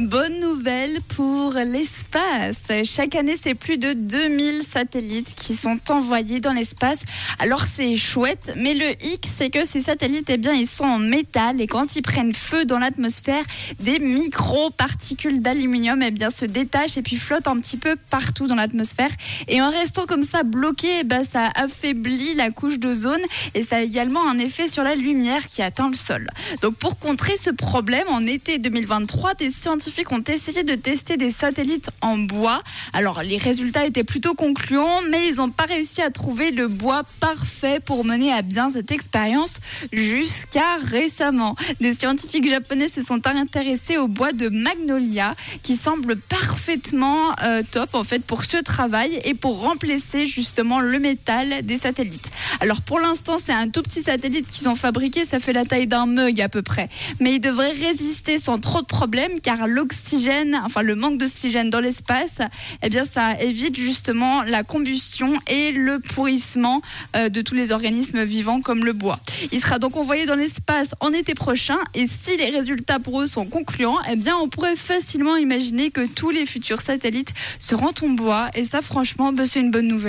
Bonne nouvelle pour l'espace. Chaque année, c'est plus de 2000 satellites qui sont envoyés dans l'espace. Alors c'est chouette, mais le hic, c'est que ces satellites, eh bien, ils sont en métal et quand ils prennent feu dans l'atmosphère, des micro-particules d'aluminium, eh bien, se détachent et puis flottent un petit peu partout dans l'atmosphère. Et en restant comme ça bloqué, eh ben, ça affaiblit la couche d'ozone et ça a également un effet sur la lumière qui atteint le sol. Donc pour contrer ce problème, en été 2023, des scientifiques ont essayé de tester des satellites en bois. Alors les résultats étaient plutôt concluants, mais ils n'ont pas réussi à trouver le bois parfait pour mener à bien cette expérience jusqu'à récemment. Des scientifiques japonais se sont intéressés au bois de magnolia qui semble parfaitement euh, top en fait pour ce travail et pour remplacer justement le métal des satellites. Alors pour l'instant c'est un tout petit satellite qu'ils ont fabriqué, ça fait la taille d'un mug à peu près, mais il devrait résister sans trop de problèmes car l'oxygène, enfin le manque d'oxygène dans l'espace, eh bien ça évite justement la combustion et le pourrissement euh, de tous les organismes vivants comme le bois. Il sera donc envoyé dans l'espace en été prochain et si les résultats pour eux sont concluants, eh bien on pourrait facilement imaginer que tous les futurs satellites seront en bois et ça franchement bah, c'est une bonne nouvelle.